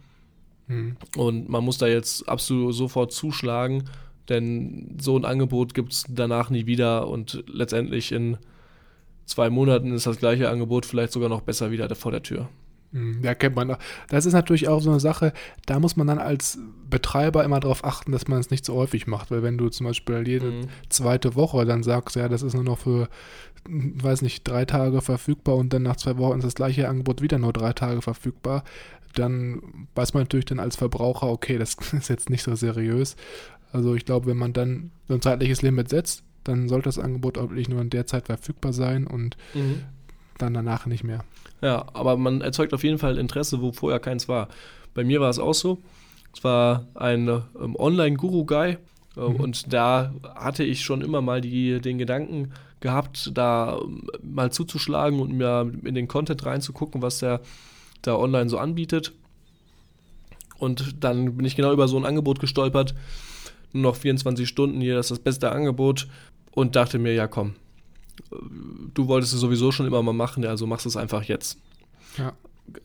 Mhm. Und man muss da jetzt absolut sofort zuschlagen, denn so ein Angebot gibt es danach nie wieder und letztendlich in zwei Monaten ist das gleiche Angebot vielleicht sogar noch besser wieder vor der Tür. Hm, ja, kennt man. Das ist natürlich auch so eine Sache, da muss man dann als Betreiber immer darauf achten, dass man es nicht so häufig macht, weil wenn du zum Beispiel jede mhm. zweite Woche dann sagst, ja, das ist nur noch für, weiß nicht, drei Tage verfügbar und dann nach zwei Wochen ist das gleiche Angebot wieder nur drei Tage verfügbar, dann weiß man natürlich dann als Verbraucher, okay, das ist jetzt nicht so seriös. Also ich glaube, wenn man dann so ein zeitliches Limit setzt, dann sollte das Angebot auch wirklich nur in der Zeit verfügbar sein und mhm. Dann danach nicht mehr. Ja, aber man erzeugt auf jeden Fall Interesse, wo vorher keins war. Bei mir war es auch so. Es war ein ähm, Online-Guru-Guy äh, mhm. und da hatte ich schon immer mal die, den Gedanken gehabt, da ähm, mal zuzuschlagen und mir in den Content reinzugucken, was der da online so anbietet. Und dann bin ich genau über so ein Angebot gestolpert. Nur noch 24 Stunden hier, das ist das beste Angebot und dachte mir, ja komm, du wolltest es sowieso schon immer mal machen, also machst es einfach jetzt. Ja.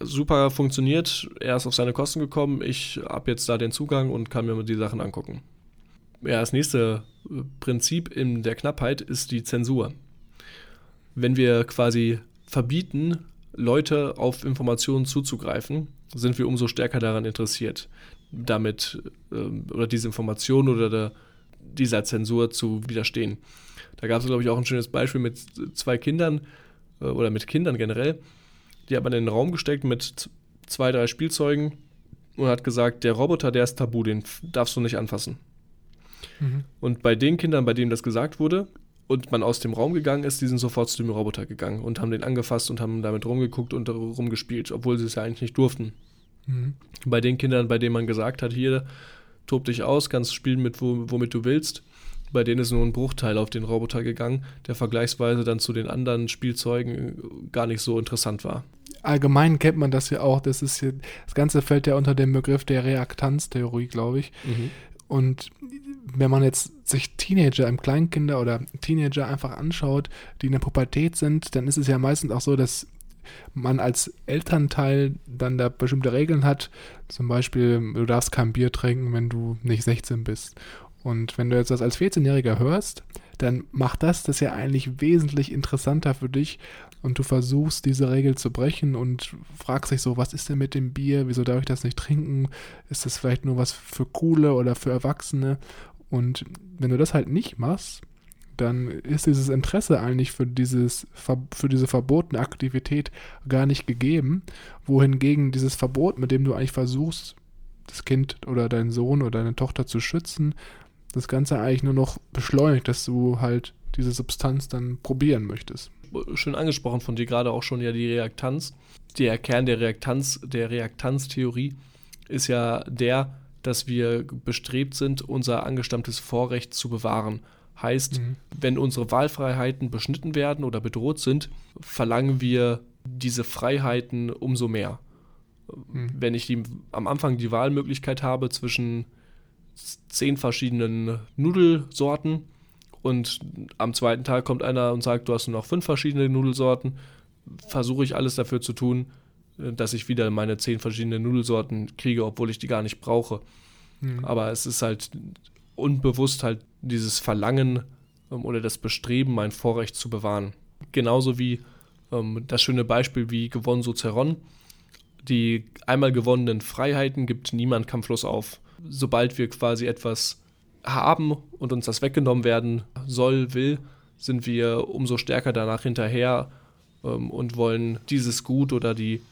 Super funktioniert, er ist auf seine Kosten gekommen, ich habe jetzt da den Zugang und kann mir die Sachen angucken. Ja, das nächste Prinzip in der Knappheit ist die Zensur. Wenn wir quasi verbieten, Leute auf Informationen zuzugreifen, sind wir umso stärker daran interessiert, damit ähm, oder diese Information oder der, dieser Zensur zu widerstehen. Da gab es, glaube ich, auch ein schönes Beispiel mit zwei Kindern äh, oder mit Kindern generell. Die hat man in den Raum gesteckt mit zwei, drei Spielzeugen und hat gesagt, der Roboter, der ist tabu, den darfst du nicht anfassen. Mhm. Und bei den Kindern, bei denen das gesagt wurde, und man aus dem Raum gegangen ist, die sind sofort zu dem Roboter gegangen und haben den angefasst und haben damit rumgeguckt und rumgespielt, obwohl sie es ja eigentlich nicht durften. Mhm. Bei den Kindern, bei denen man gesagt hat, hier, tob dich aus, kannst spielen mit womit du willst, bei denen ist nur ein Bruchteil auf den Roboter gegangen, der vergleichsweise dann zu den anderen Spielzeugen gar nicht so interessant war. Allgemein kennt man das ja auch. Das ist hier, das Ganze fällt ja unter den Begriff der Reaktanztheorie, glaube ich. Mhm. Und wenn man jetzt sich Teenager, im Kleinkinder oder Teenager einfach anschaut, die in der Pubertät sind, dann ist es ja meistens auch so, dass man als Elternteil dann da bestimmte Regeln hat. Zum Beispiel, du darfst kein Bier trinken, wenn du nicht 16 bist. Und wenn du jetzt das als 14-Jähriger hörst, dann macht das das ja eigentlich wesentlich interessanter für dich und du versuchst diese Regel zu brechen und fragst dich so, was ist denn mit dem Bier? Wieso darf ich das nicht trinken? Ist das vielleicht nur was für Coole oder für Erwachsene? Und wenn du das halt nicht machst, dann ist dieses Interesse eigentlich für, dieses, für diese verbotene Aktivität gar nicht gegeben, wohingegen dieses Verbot, mit dem du eigentlich versuchst, das Kind oder deinen Sohn oder deine Tochter zu schützen, das Ganze eigentlich nur noch beschleunigt, dass du halt diese Substanz dann probieren möchtest. Schön angesprochen von dir gerade auch schon ja die Reaktanz. Der Kern der Reaktanz, der Reaktanztheorie ist ja der, dass wir bestrebt sind, unser angestammtes Vorrecht zu bewahren. Heißt, mhm. wenn unsere Wahlfreiheiten beschnitten werden oder bedroht sind, verlangen wir diese Freiheiten umso mehr. Mhm. Wenn ich die, am Anfang die Wahlmöglichkeit habe zwischen zehn verschiedenen Nudelsorten und am zweiten Tag kommt einer und sagt, du hast nur noch fünf verschiedene Nudelsorten, versuche ich alles dafür zu tun, äh, dass ich wieder meine zehn verschiedenen Nudelsorten kriege, obwohl ich die gar nicht brauche. Mhm. Aber es ist halt unbewusst halt dieses Verlangen ähm, oder das Bestreben, mein Vorrecht zu bewahren. Genauso wie ähm, das schöne Beispiel wie gewonnen so Ceron. Die einmal gewonnenen Freiheiten gibt niemand kampflos auf sobald wir quasi etwas haben und uns das weggenommen werden soll, will, sind wir umso stärker danach hinterher ähm, und wollen dieses Gut oder die,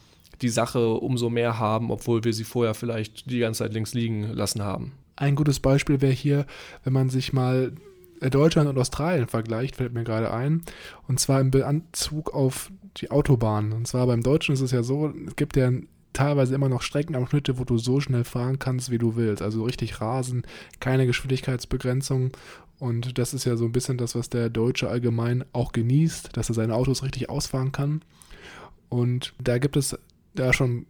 die Sache umso mehr haben, obwohl wir sie vorher vielleicht die ganze Zeit links liegen lassen haben. Ein gutes Beispiel wäre hier, wenn man sich mal Deutschland und Australien vergleicht, fällt mir gerade ein. Und zwar im Bezug auf die Autobahn. Und zwar beim Deutschen ist es ja so, es gibt ja teilweise immer noch Streckenabschnitte, wo du so schnell fahren kannst, wie du willst. Also richtig rasen, keine Geschwindigkeitsbegrenzung. Und das ist ja so ein bisschen das, was der Deutsche allgemein auch genießt, dass er seine Autos richtig ausfahren kann. Und da gibt es da schon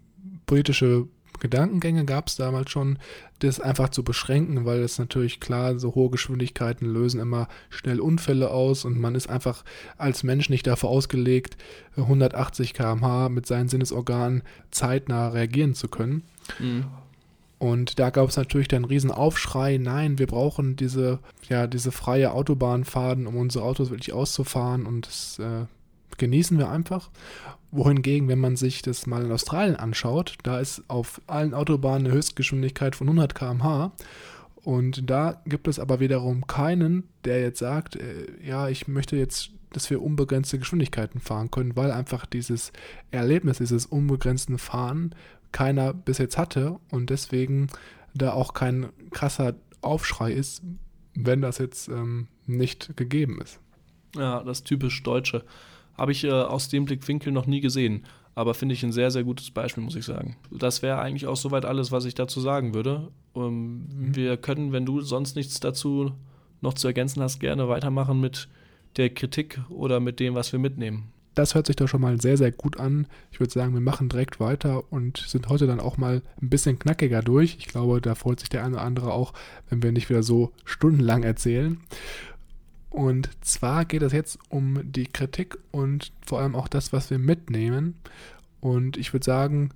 politische Gedankengänge gab es damals schon, das einfach zu beschränken, weil es natürlich klar, so hohe Geschwindigkeiten lösen immer schnell Unfälle aus und man ist einfach als Mensch nicht dafür ausgelegt, 180 km/h mit seinen Sinnesorganen zeitnah reagieren zu können. Mhm. Und da gab es natürlich dann einen riesen Aufschrei, nein, wir brauchen diese, ja, diese freie Autobahnfaden, um unsere Autos wirklich auszufahren und das äh, genießen wir einfach. Wohingegen, wenn man sich das mal in Australien anschaut, da ist auf allen Autobahnen eine Höchstgeschwindigkeit von 100 km/h. Und da gibt es aber wiederum keinen, der jetzt sagt, äh, ja, ich möchte jetzt, dass wir unbegrenzte Geschwindigkeiten fahren können, weil einfach dieses Erlebnis, dieses unbegrenzten Fahren keiner bis jetzt hatte und deswegen da auch kein krasser Aufschrei ist, wenn das jetzt ähm, nicht gegeben ist. Ja, das typisch Deutsche. Habe ich äh, aus dem Blickwinkel noch nie gesehen. Aber finde ich ein sehr, sehr gutes Beispiel, muss ich sagen. Das wäre eigentlich auch soweit alles, was ich dazu sagen würde. Um, mhm. Wir können, wenn du sonst nichts dazu noch zu ergänzen hast, gerne weitermachen mit der Kritik oder mit dem, was wir mitnehmen. Das hört sich doch schon mal sehr, sehr gut an. Ich würde sagen, wir machen direkt weiter und sind heute dann auch mal ein bisschen knackiger durch. Ich glaube, da freut sich der eine oder andere auch, wenn wir nicht wieder so stundenlang erzählen. Und zwar geht es jetzt um die Kritik und vor allem auch das, was wir mitnehmen. Und ich würde sagen,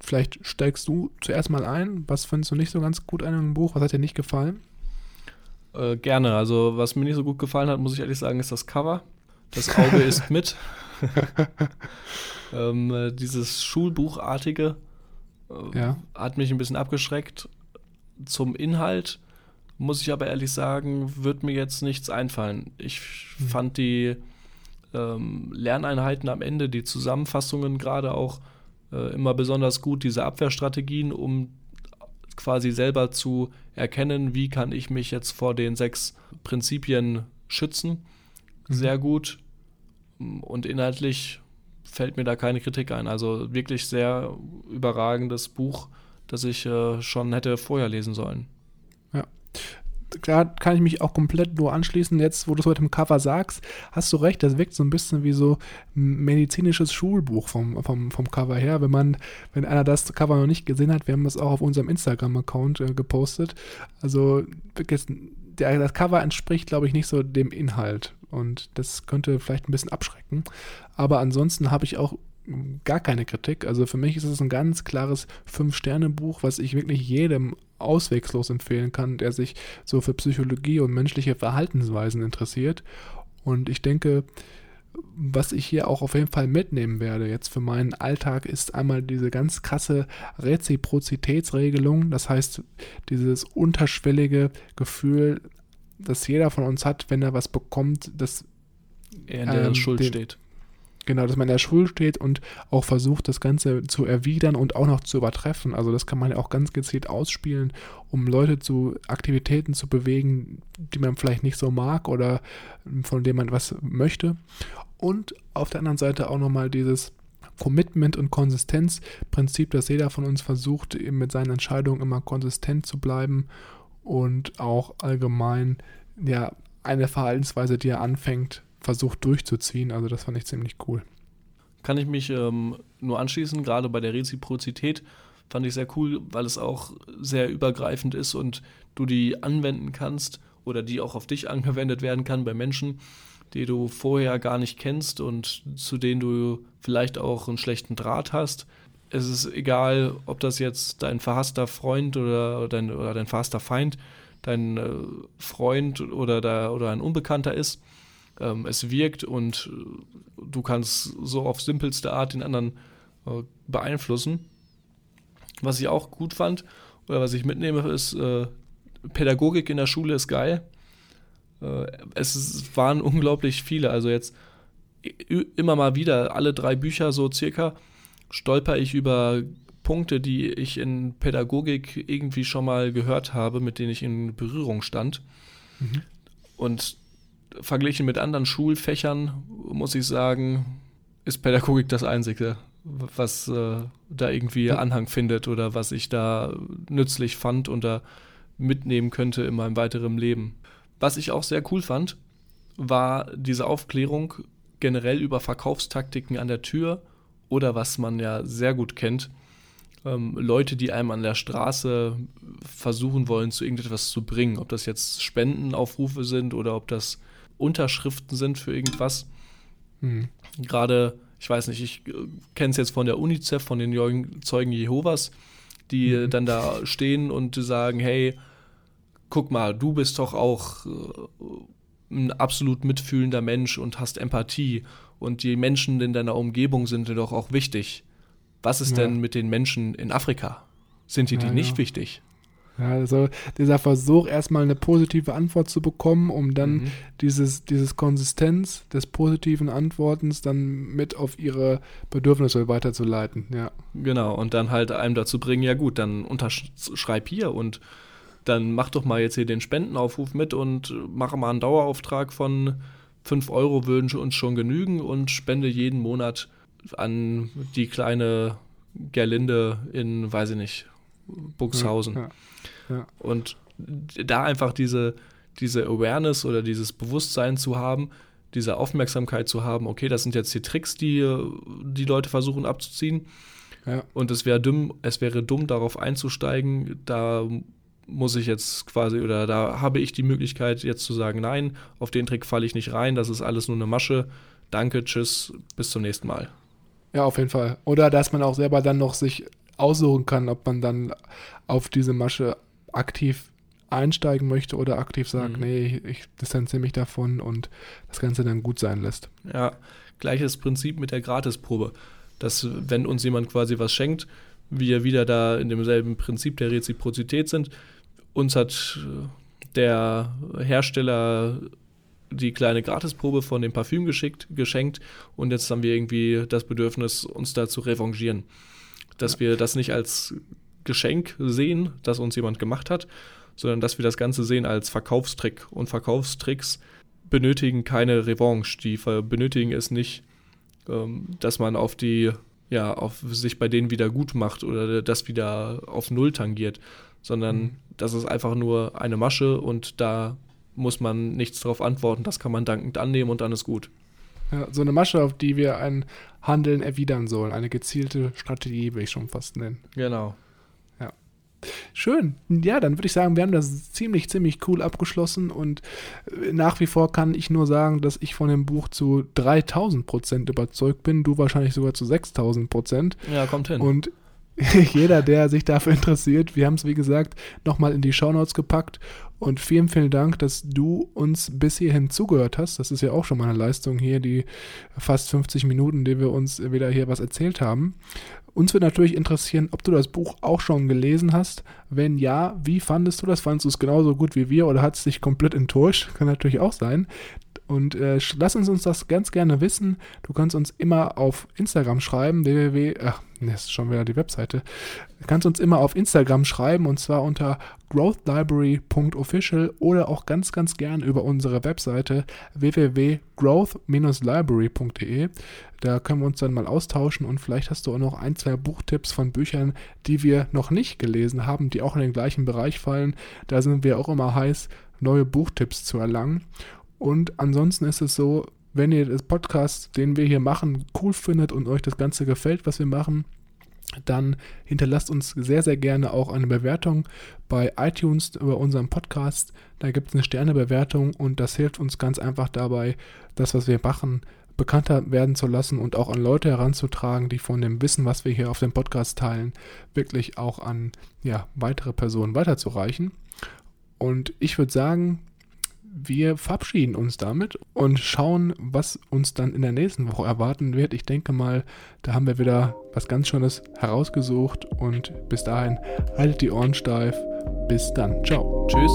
vielleicht steigst du zuerst mal ein. Was findest du nicht so ganz gut an dem Buch? Was hat dir nicht gefallen? Äh, gerne. Also, was mir nicht so gut gefallen hat, muss ich ehrlich sagen, ist das Cover. Das Auge ist mit. ähm, äh, dieses Schulbuchartige äh, ja. hat mich ein bisschen abgeschreckt. Zum Inhalt muss ich aber ehrlich sagen, wird mir jetzt nichts einfallen. Ich mhm. fand die ähm, Lerneinheiten am Ende, die Zusammenfassungen gerade auch äh, immer besonders gut, diese Abwehrstrategien, um quasi selber zu erkennen, wie kann ich mich jetzt vor den sechs Prinzipien schützen. sehr gut und inhaltlich fällt mir da keine Kritik ein. Also wirklich sehr überragendes Buch, das ich äh, schon hätte vorher lesen sollen. Klar kann ich mich auch komplett nur anschließen. Jetzt, wo du es heute im Cover sagst, hast du recht, das wirkt so ein bisschen wie so ein medizinisches Schulbuch vom, vom, vom Cover her. Wenn man, wenn einer das Cover noch nicht gesehen hat, wir haben das auch auf unserem Instagram-Account äh, gepostet. Also der, das Cover entspricht, glaube ich, nicht so dem Inhalt. Und das könnte vielleicht ein bisschen abschrecken. Aber ansonsten habe ich auch gar keine Kritik. Also für mich ist es ein ganz klares Fünf-Sterne-Buch, was ich wirklich jedem auswegslos empfehlen kann, der sich so für Psychologie und menschliche Verhaltensweisen interessiert. Und ich denke, was ich hier auch auf jeden Fall mitnehmen werde jetzt für meinen Alltag, ist einmal diese ganz krasse Reziprozitätsregelung. Das heißt, dieses unterschwellige Gefühl, das jeder von uns hat, wenn er was bekommt, dass er in der ähm, Schuld den, steht. Genau, dass man in der Schuld steht und auch versucht, das Ganze zu erwidern und auch noch zu übertreffen. Also das kann man ja auch ganz gezielt ausspielen, um Leute zu Aktivitäten zu bewegen, die man vielleicht nicht so mag oder von denen man was möchte. Und auf der anderen Seite auch nochmal dieses Commitment und Konsistenzprinzip, dass jeder von uns versucht, eben mit seinen Entscheidungen immer konsistent zu bleiben und auch allgemein ja eine Verhaltensweise, die er anfängt, versucht durchzuziehen. Also das fand ich ziemlich cool. Kann ich mich ähm, nur anschließen, gerade bei der Reziprozität fand ich sehr cool, weil es auch sehr übergreifend ist und du die anwenden kannst oder die auch auf dich angewendet werden kann bei Menschen, die du vorher gar nicht kennst und zu denen du vielleicht auch einen schlechten Draht hast. Es ist egal, ob das jetzt dein verhasster Freund oder dein, oder dein verhasster Feind, dein äh, Freund oder, da, oder ein Unbekannter ist ähm, es wirkt und äh, du kannst so auf simpelste Art den anderen äh, beeinflussen. Was ich auch gut fand oder was ich mitnehme, ist, äh, Pädagogik in der Schule ist geil. Äh, es ist, waren unglaublich viele, also jetzt immer mal wieder, alle drei Bücher so circa, stolper ich über Punkte, die ich in Pädagogik irgendwie schon mal gehört habe, mit denen ich in Berührung stand. Mhm. Und verglichen mit anderen Schulfächern, muss ich sagen, ist Pädagogik das Einzige, was äh, da irgendwie Anhang findet oder was ich da nützlich fand und da mitnehmen könnte in meinem weiteren Leben. Was ich auch sehr cool fand, war diese Aufklärung generell über Verkaufstaktiken an der Tür oder was man ja sehr gut kennt, ähm, Leute, die einem an der Straße versuchen wollen, zu irgendetwas zu bringen. Ob das jetzt Spendenaufrufe sind oder ob das Unterschriften sind für irgendwas. Mhm. Gerade, ich weiß nicht, ich äh, kenne es jetzt von der UNICEF, von den Zeugen Jehovas, die mhm. dann da stehen und sagen, hey, guck mal, du bist doch auch äh, ein absolut mitfühlender Mensch und hast Empathie und die Menschen in deiner Umgebung sind dir doch auch wichtig. Was ist ja. denn mit den Menschen in Afrika? Sind die ja, die nicht ja. wichtig? Ja, also dieser Versuch, erstmal eine positive Antwort zu bekommen, um dann mhm. dieses, dieses Konsistenz des positiven Antwortens dann mit auf ihre Bedürfnisse weiterzuleiten, ja. Genau, und dann halt einem dazu bringen, ja gut, dann unterschreib hier und dann mach doch mal jetzt hier den Spendenaufruf mit und mache mal einen Dauerauftrag von 5 Euro würden uns schon genügen und spende jeden Monat an die kleine Gerlinde in, weiß ich nicht, Buxhausen. Ja, ja, ja. Und da einfach diese, diese Awareness oder dieses Bewusstsein zu haben, diese Aufmerksamkeit zu haben, okay, das sind jetzt die Tricks, die die Leute versuchen abzuziehen. Ja. Und es wäre dumm, es wäre dumm, darauf einzusteigen. Da muss ich jetzt quasi, oder da habe ich die Möglichkeit, jetzt zu sagen, nein, auf den Trick falle ich nicht rein, das ist alles nur eine Masche. Danke, tschüss, bis zum nächsten Mal. Ja, auf jeden Fall. Oder dass man auch selber dann noch sich aussuchen kann, ob man dann auf diese Masche aktiv einsteigen möchte oder aktiv sagt, mhm. nee, ich distanziere mich davon und das Ganze dann gut sein lässt. Ja, gleiches Prinzip mit der Gratisprobe. Dass, wenn uns jemand quasi was schenkt, wir wieder da in demselben Prinzip der Reziprozität sind. Uns hat äh, der Hersteller die kleine Gratisprobe von dem Parfüm geschickt, geschenkt und jetzt haben wir irgendwie das Bedürfnis, uns da zu revanchieren dass wir das nicht als Geschenk sehen, das uns jemand gemacht hat, sondern dass wir das Ganze sehen als Verkaufstrick. Und Verkaufstricks benötigen keine Revanche, die benötigen es nicht, ähm, dass man auf die, ja, auf sich bei denen wieder gut macht oder das wieder auf Null tangiert, sondern mhm. das ist einfach nur eine Masche und da muss man nichts darauf antworten, das kann man dankend annehmen und dann ist gut. Ja, so eine Masche, auf die wir ein Handeln erwidern sollen, eine gezielte Strategie, will ich schon fast nennen. Genau. Schön. Ja, dann würde ich sagen, wir haben das ziemlich, ziemlich cool abgeschlossen und äh, nach wie vor kann ich nur sagen, dass ich von dem Buch zu 3000 Prozent überzeugt bin, du wahrscheinlich sogar zu 6000 Prozent. Ja, kommt hin. Und jeder, der sich dafür interessiert, wir haben es wie gesagt nochmal in die Shownotes gepackt und vielen, vielen Dank, dass du uns bis hierhin zugehört hast. Das ist ja auch schon mal eine Leistung hier, die fast 50 Minuten, die wir uns wieder hier was erzählt haben. Uns wird natürlich interessieren, ob du das Buch auch schon gelesen hast. Wenn ja, wie fandest du das? Fandest du es genauso gut wie wir oder hat es dich komplett enttäuscht? Kann natürlich auch sein. Und äh, lass uns uns das ganz gerne wissen. Du kannst uns immer auf Instagram schreiben, www. Ach, das ist schon wieder die Webseite. Du kannst uns immer auf Instagram schreiben und zwar unter growthlibrary.official oder auch ganz, ganz gern über unsere Webseite www.growth-library.de. Da können wir uns dann mal austauschen und vielleicht hast du auch noch ein, zwei Buchtipps von Büchern, die wir noch nicht gelesen haben, die auch in den gleichen Bereich fallen. Da sind wir auch immer heiß, neue Buchtipps zu erlangen. Und ansonsten ist es so, wenn ihr das Podcast, den wir hier machen, cool findet und euch das Ganze gefällt, was wir machen, dann hinterlasst uns sehr, sehr gerne auch eine Bewertung bei iTunes über unseren Podcast. Da gibt es eine Sternebewertung und das hilft uns ganz einfach dabei, das, was wir machen, bekannter werden zu lassen und auch an Leute heranzutragen, die von dem Wissen, was wir hier auf dem Podcast teilen, wirklich auch an ja, weitere Personen weiterzureichen. Und ich würde sagen, wir verabschieden uns damit und schauen, was uns dann in der nächsten Woche erwarten wird. Ich denke mal, da haben wir wieder was ganz Schönes herausgesucht und bis dahin haltet die Ohren steif. Bis dann. Ciao. Tschüss.